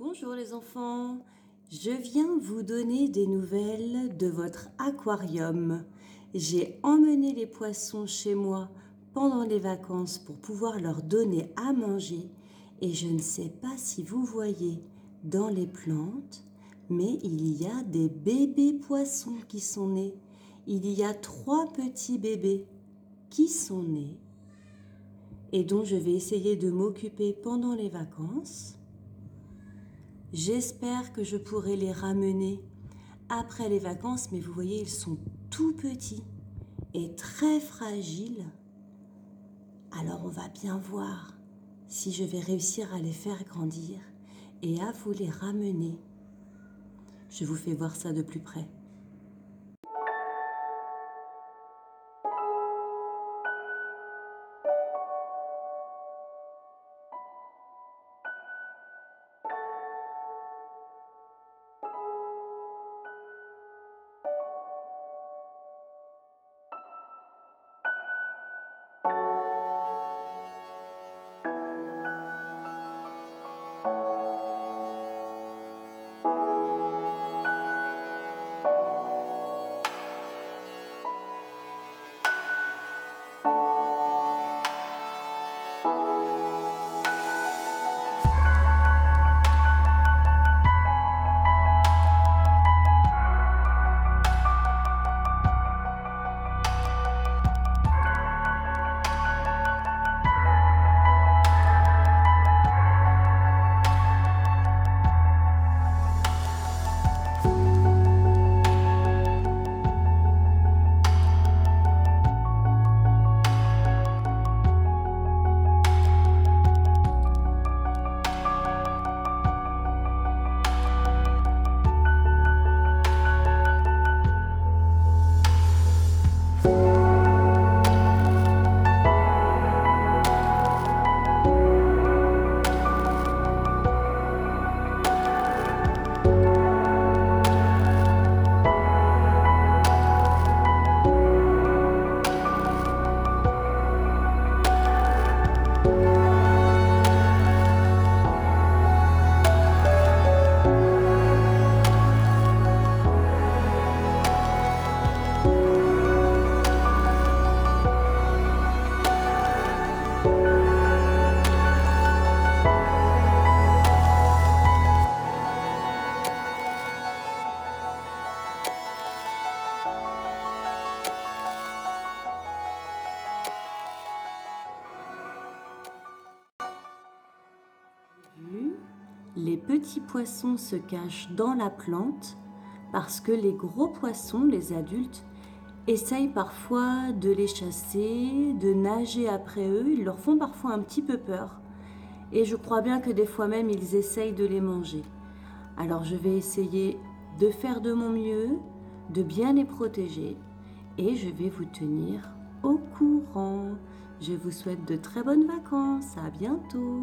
Bonjour les enfants, je viens vous donner des nouvelles de votre aquarium. J'ai emmené les poissons chez moi pendant les vacances pour pouvoir leur donner à manger et je ne sais pas si vous voyez dans les plantes, mais il y a des bébés poissons qui sont nés. Il y a trois petits bébés qui sont nés et dont je vais essayer de m'occuper pendant les vacances. J'espère que je pourrai les ramener après les vacances, mais vous voyez, ils sont tout petits et très fragiles. Alors on va bien voir si je vais réussir à les faire grandir et à vous les ramener. Je vous fais voir ça de plus près. Les petits poissons se cachent dans la plante parce que les gros poissons, les adultes, essayent parfois de les chasser, de nager après eux. Ils leur font parfois un petit peu peur. Et je crois bien que des fois même, ils essayent de les manger. Alors je vais essayer de faire de mon mieux, de bien les protéger. Et je vais vous tenir au courant. Je vous souhaite de très bonnes vacances. À bientôt.